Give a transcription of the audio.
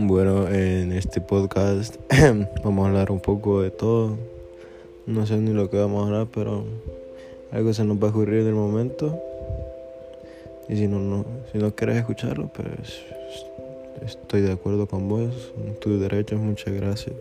Bueno, en este podcast vamos a hablar un poco de todo. No sé ni lo que vamos a hablar, pero algo se nos va a ocurrir en el momento. Y si no, no, si no quieres escucharlo, pues estoy de acuerdo con vos. Tus derechos, muchas gracias.